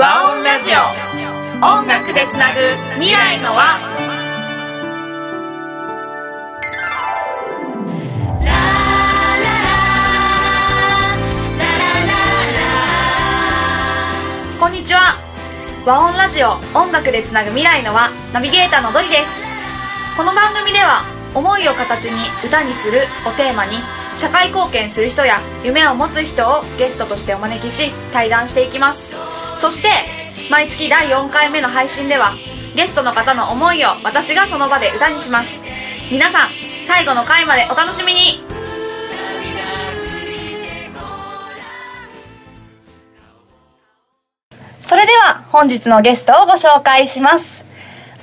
和音ラジオ。音楽でつなぐ未来の輪こんにちは。和音ラジオ。音楽でつなぐ未来の輪ナビゲーターのドリです。この番組では思いを形に歌にするをテーマに社会貢献する人や夢を持つ人をゲストとしてお招きし対談していきます。そして毎月第4回目の配信ではゲストの方の思いを私がその場で歌にします。皆さん最後の回までお楽しみに。それでは本日のゲストをご紹介します。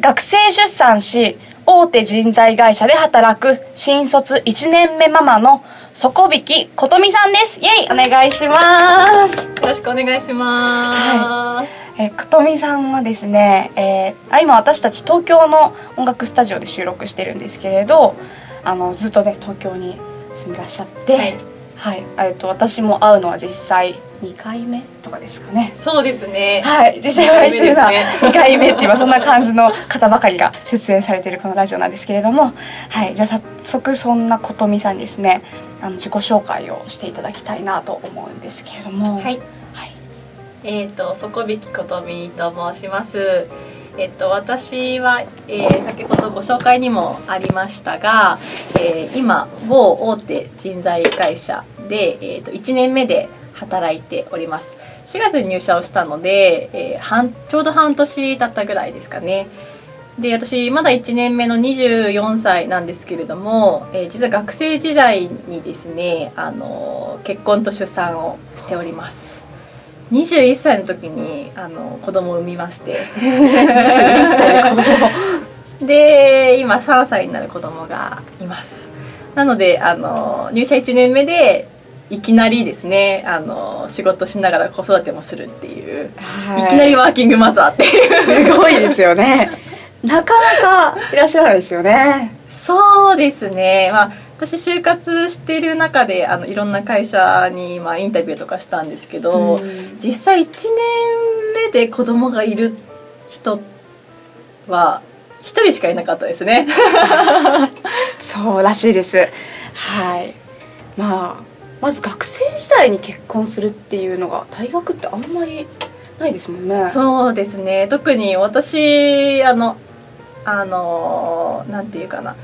学生出産し大手人材会社で働く新卒1年目ママの底引ことみさんです。イエイお願いします。よろしくお願いします。えー、ことみさんはですね、えーあ今私たち東京の音楽スタジオで収録してるんですけれどあのずっとね東京に住んでらっしゃってはい、はい。えっと私も会うのは実際2回目とかですかね。そうですね。はい、実際は二回目ですね。2回目っていう、まあ、そんな感じの方ばかりが出演されているこのラジオなんですけれども、はい、じゃあ早速そんなことみさんにですねあの自己紹介をしていただきたいなと思うんですけれども。はい、はい、えっ、と底引きことみと申します。えっ、と私は、えー先ほどご紹介にもありましたが、えー今某大手人材会社でえっ、と1年目で働いております。4月に入社をしたので、えー半ちょうど半年だったぐらいですかね。で私まだ1年目の24歳なんですけれども、えー実は学生時代にですねあの結婚と出産をしております21歳の時にあの子供を産みまして。21歳で子供。で今3歳になる子供がいます。なのであの入社1年目でいきなりですねあの仕事しながら子育てもするっていう、はい。い、きなりワーキングマザーっていう。すごいですよね。なかなかいらっしゃらないですよね。そうですね、まあ、私就活してる中であのいろんな会社に、まあ、インタビューとかしたんですけど、うん。実際1年目で子供がいる人は1人しかいなかったですね。そうらしいです。はい。まあまず学生時代に結婚するっていうのが大学ってあんまりないですもんね。そうですね。特に私あのあのなんていうかな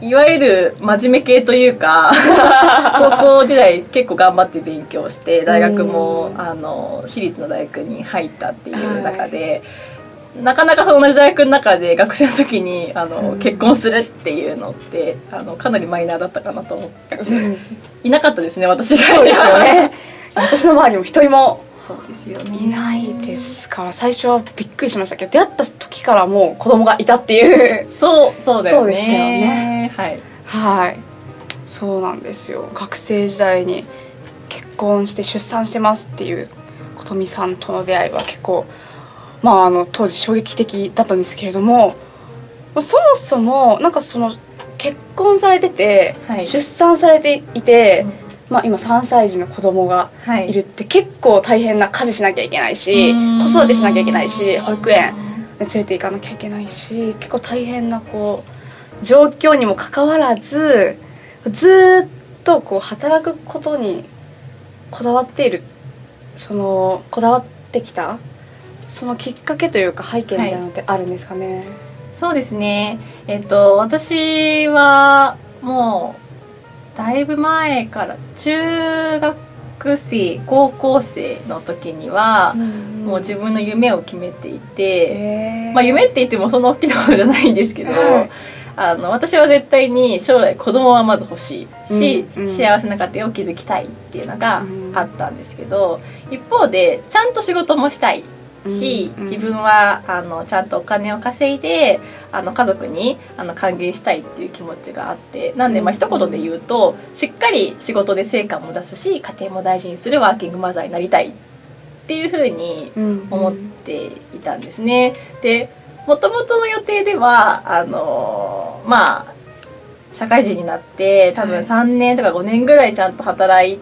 いわゆる真面目系というか 高校時代結構頑張って勉強して大学もうん。あの私立の大学に入ったっていう中で、なかなかその同じ大学の中で学生の時にあの、うん。結婚するっていうのってあのかなりマイナーだったかなと思って。うん。いなかったですね私が。そうですよね。私の周りにも一人も。そうですよね。いないですから最初はびっくりしましたけど出会った時からもう子供がいたっていう。そうそうだよね。そうでしたよねはい。はい。そうなんですよ。学生時代に結婚して出産してますっていう琴美さんとの出会いは結構まああの当時衝撃的だったんですけれどもそもそもなんかその結婚されてて、はい。出産されていて、まあ、今3歳児の子供がはい。いるって結構大変な家事しなきゃいけないし子育てしなきゃいけないし保育園連れて行かなきゃいけないし結構大変なこう状況にもかかわらずずーっとこう働くことにこだわっているそのこだわってきたそのきっかけというか背景みたいなのってあるんですかね、そうですね。えっと私はもうだいぶ前から中学生高校生の時には、もう自分の夢を決めていて、えー。まあ、夢って言ってもそんな大きなものじゃないんですけど、はいあの私は絶対に将来子供はまず欲しいし、うんうん。幸せな家庭を築きたいっていうのがうん。あったんですけど、一方でちゃんと仕事もしたいし、自分はあのちゃんとお金を稼いであの家族にあの還元したいっていう気持ちがあってなんでまあうん。一言で言うとしっかり仕事で成果も出すし家庭も大事にするワーキングマザーになりたいっていうふうにうん。思っていたんですね。でもともとの予定ではあのまあ社会人になって多分はい。3年とか5年ぐらいちゃんと働い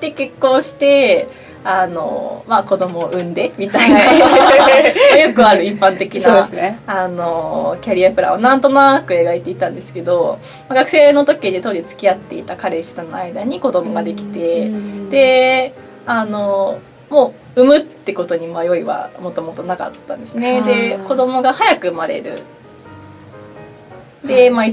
て結婚してあの、まあ、子供を産んでみたいな、は よくある一般的なね。あのキャリアプランをなんとなく描いていたんですけど、まあ学生の時に当時付き合っていた彼氏との間に子供ができて、うん。であのもう産むってことに迷いはもともとなかったんですね。で子供が早く生まれる。でまあっ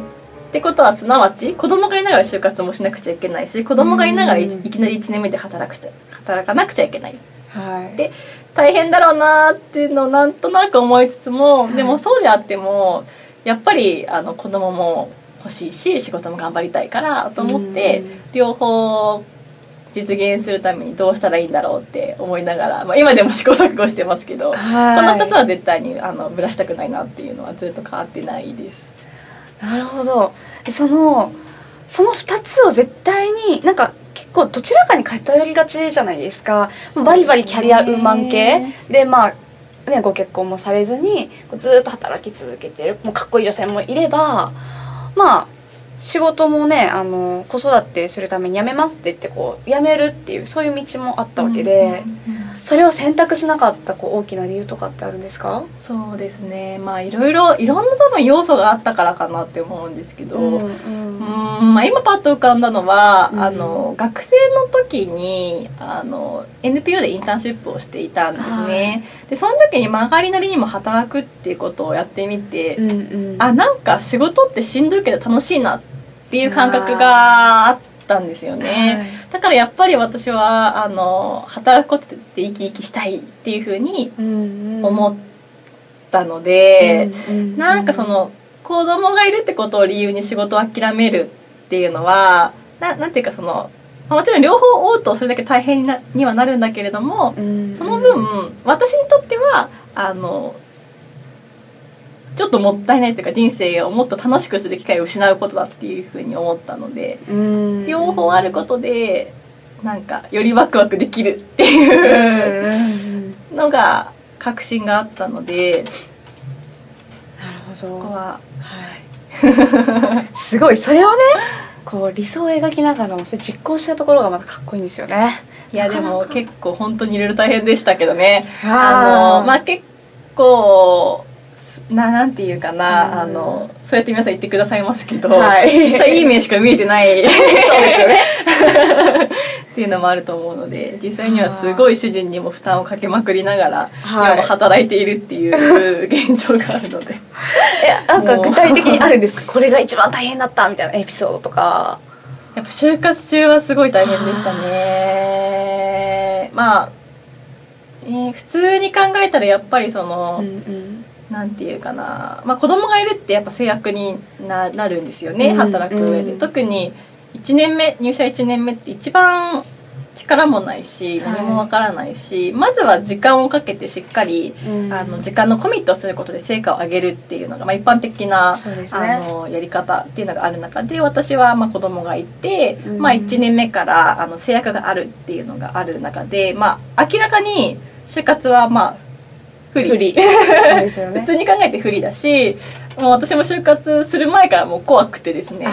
てことはすなわち子供がいながら就活もしなくちゃいけないし子供がいながらいきなり1年目で働くちゃ働かなくちゃいけない。はい。で大変だろうなっていうのをなんとなく思いつつも、はい。でもそうであってもやっぱりあの子供も欲しいし仕事も頑張りたいからと思ってうん。両方実現するためにどうしたらいいんだろうって思いながら、まあ、今でも試行錯誤してますけど、はい。この2つは絶対にあのぶらしたくないなっていうのはずっと変わってないです。なるほど。えそのその2つを絶対になんか結構どちらかに偏りがちじゃないですか。ね。バリバリキャリアウーマン系。でまあねご結婚もされずにずっと働き続けてるもうかっこいい女性もいればまあ仕事もねあの子育てするために辞めますって言ってこう辞めるっていうそういう道もあったわけで、うんうんうんそれを選択しなかったこう大きな理由とかってあるんですか？そうですね。まあいろいろいろんな多分要素があったからかなって思うんですけど、うんまあ、今パッと浮かんだのは、うん。あの学生の時にあの NPO でインターンシップをしていたんですね、でその時に曲がりなりにも働くっていうことをやってみて、うんうん。あなんか仕事ってしんどいけど楽しいなっていう感覚があったんですよね、だからやっぱり私はあの働くことで生き生きしたいっていうふうに思ったので、なんかその子供がいるってことを理由に仕事を諦めるっていうのはななんていうかそのまあもちろん両方追うとそれだけ大変なにはなるんだけれどもうん。その分私にとってはあのちょっともったいないというか人生をもっと楽しくする機会を失うことだっていうふうに思ったのでうん。両方あることでなんかよりワクワクできるっていううんのが確信があったのでなるほそこどは すごい。それをねこう理想を描きながらもそれ実行したところがまたかっこいいんですよね。いやでも結構本当にいろいろ大変でしたけどね。あのまあ結構すななんていうかな、うん。あのそうやって皆さん言ってくださいますけど、はい。実際いい面しか見えてない。そうですよね。っていうのもあると思うので実際にはすごい主人にも負担をかけまくりながら、はも働いているっていう 現状があるので。えなんか具体的にあるんですか？これが一番大変だったみたいなエピソードとか。やっぱ就活中はすごい大変でしたね。まあ、えー普通に考えたらやっぱりその、うんうんなんていうかな、まあ、子供がいるってやっぱ制約にななるんですよね、うん働く上で、うん。特に1年目入社1年目って一番力もないしはい。何もわからないし、まずは時間をかけてしっかり、うん。あの時間のコミットをすることで成果を上げるっていうのが、まあ、一般的な、ね。あのやり方っていうのがある中で私はまあ子供がいて、うん。まあ、1年目からあの制約があるっていうのがある中で、まあ、明らかに就活はまあ不利不利そうですよ普ね通に考えて不利だしもう私も就活する前からもう怖くてですね。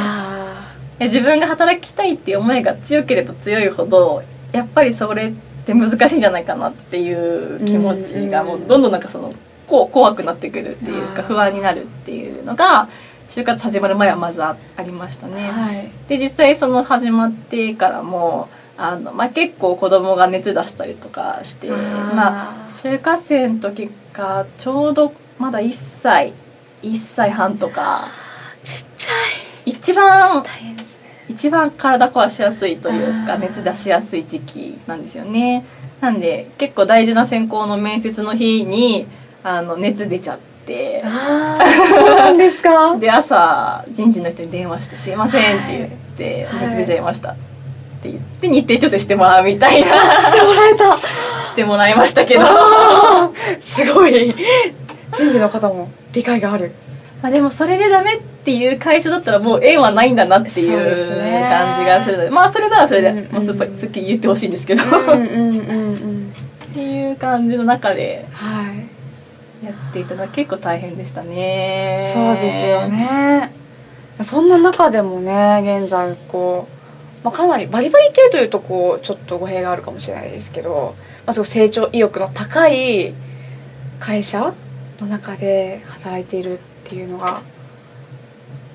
自分が働きたいっていう思いが強ければ強いほどやっぱりそれって難しいんじゃないかなっていう気持ちがうんもうどんどんなんかそのこう怖くなってくるっていうか不安になるっていうのが就活始まる前はまずあありましたあね。はい。で実際その始まってからもあの、まあ、結構子供が熱出したりとかしてまあ就活生の時がちょうどまだ1歳1歳半とか。ちっちゃ一番い大変ですね。一番体壊しやすいというか熱出しやすい時期なんですよね。なんで結構大事な選考の面接の日にあの熱出ちゃって。ああそうなんですか？で朝人事の人に電話して「すいません」って言って「はい。熱出ちゃいました」って言って日程調整してもらうみたいな。してもらえた。してもらいましたけど。すごい。人事の方も理解がある。まあでもそれでダメっていう会社だったらもう縁はないんだなっていう感じがするので。まあそれならそれでうんうんもうすっすっきり言ってほしいんですけど、うんうんうんうん。っていう感じの中ではい。やっていたのは結構大変でしたね。そうですよね。そんな中でもね現在こう、まあ、かなりバリバリ系というとこうちょっと語弊があるかもしれないですけどまあ、すごい成長意欲の高い会社の中で働いているっていうのが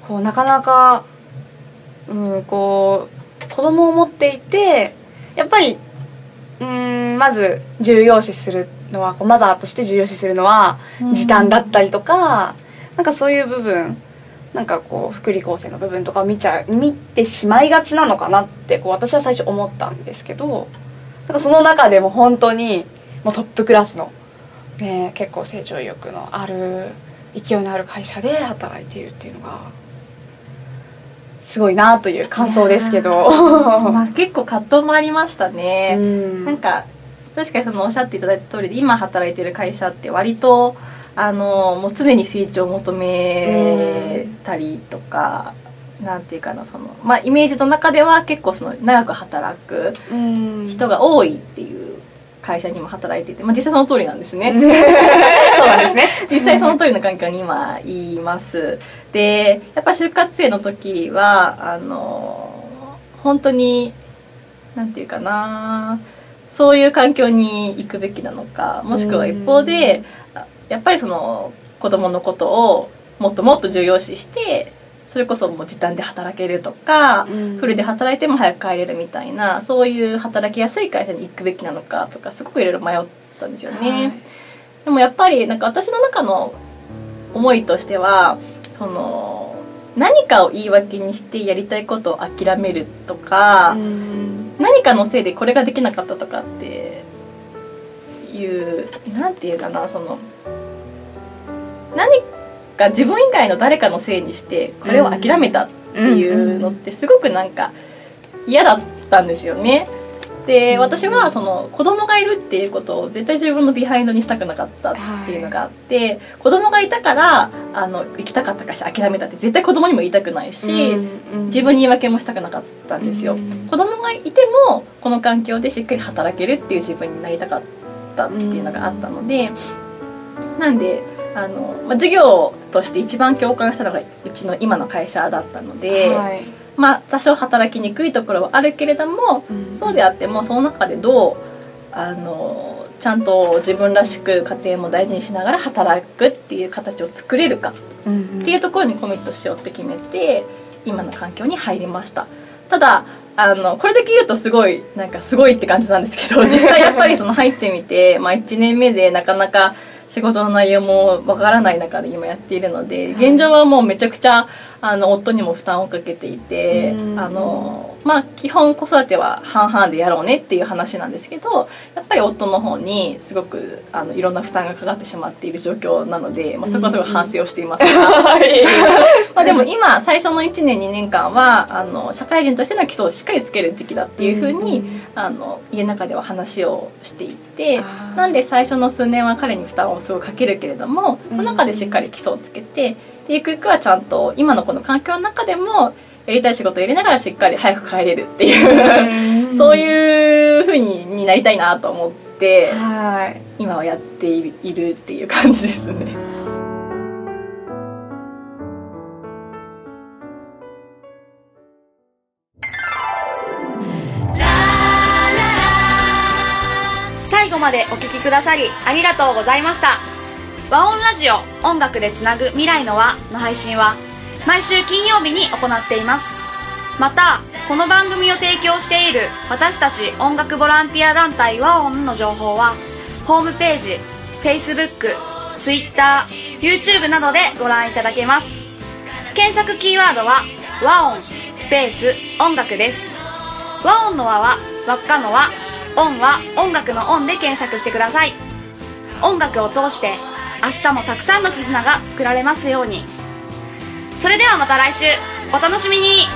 こうなかなか、うん、こう子供を持っていてやっぱりうんまず重要視するのはこうマザーとして重要視するのは時短だったりとか、なんかそういう部分なんかこう福利厚生の部分とかを見ちゃ見てしまいがちなのかなってこう私は最初思ったんですけどなんかその中でも本当にもうトップクラスの、ね、結構成長意欲のある勢いのある会社で働いているっていうのがすごいなという感想ですけど。まあ結構葛藤もありましたね、うんなんか確かにそのおっしゃっていただいた通りで今働いてる会社って割とあのもう常に成長を求めたりとか、なんていうかなそのまあイメージの中では結構その長く働くうん人が多いっていう会社にも働いていて、まあ、実際その通りなんですね。そうなんですね。実際その通りの環境に今いますでやっぱ就活生の時はあの本当になんていうかなそういう環境に行くべきなのかもしくは一方であやっぱりその子供のことをもっともっと重要視してそれこそもう時短で働けるとか、うん。フルで働いても早く帰れるみたいなそういう働きやすい会社に行くべきなのかとかすごくいろいろ迷ったんですよね。はい。でもやっぱりなんか私の中の思いとしてはその何かを言い訳にしてやりたいことを諦めるとか、うん何かのせいでこれができなかったとかっていうなんていうかなその何か自分以外の誰かのせいにしてこれを諦めたっていうのってすごくなんか嫌だったんですよね。で私はその子供がいるっていうことを絶対自分のビハインドにしたくなかったっていうのがあって、子供がいたからあの行きたかった会社諦めたって絶対子供にも言いたくないし、自分に言い訳もしたくなかったんですよ、うん。子供がいてもこの環境でしっかり働けるっていう自分になりたかったっていうのがあったので、なんであの、まあ、授業として一番共感したのがうちの今の会社だったので、はい。まあ多少働きにくいところはあるけれどもうん。そうであってもその中でどうあのちゃんと自分らしく家庭も大事にしながら働くっていう形を作れるかうん。っていうところにコミットしようって決めて今の環境に入りました。ただあのこれだけ言うとすごいなんかすごいって感じなんですけど 実際やっぱりその入ってみて、まあ、1年目でなかなか仕事の内容もわからない中で今やっているので現状はもうめちゃくちゃあの夫にも負担をかけていてうん。あのまあ基本子育ては半々でやろうねっていう話なんですけどやっぱり夫の方にすごくあのいろんな負担がかかってしまっている状況なので、まあ、そこはすごい反省をしています。が。はい。まあでも今最初の1年2年間はあの社会人としての基礎をしっかりつける時期だっていうふうに、あの家の中では話をしていてなんで最初の数年は彼に負担をすごいかけるけれどもその中でしっかり基礎をつけてでゆくゆくはちゃんと今のこの環境の中でもやりたい仕事をやりながらしっかり早く帰れるっていうそういうふうにになりたいなと思ってはい。今はやっているいるっていう感じですね。最後までお聞きくださりありがとうございました。和音ラジオ音楽でつなぐ未来の輪の配信は毎週金曜日に行っています。またこの番組を提供している私たち音楽ボランティア団体和音の情報はホームページ Facebook、Twitter、YouTube などでご覧いただけます。検索キーワードは和音スペース音楽です。和音の和は輪っかの和。音は音楽の音で検索してください。音楽を通して明日もたくさんの絆が作られますように。それではまた来週。お楽しみに。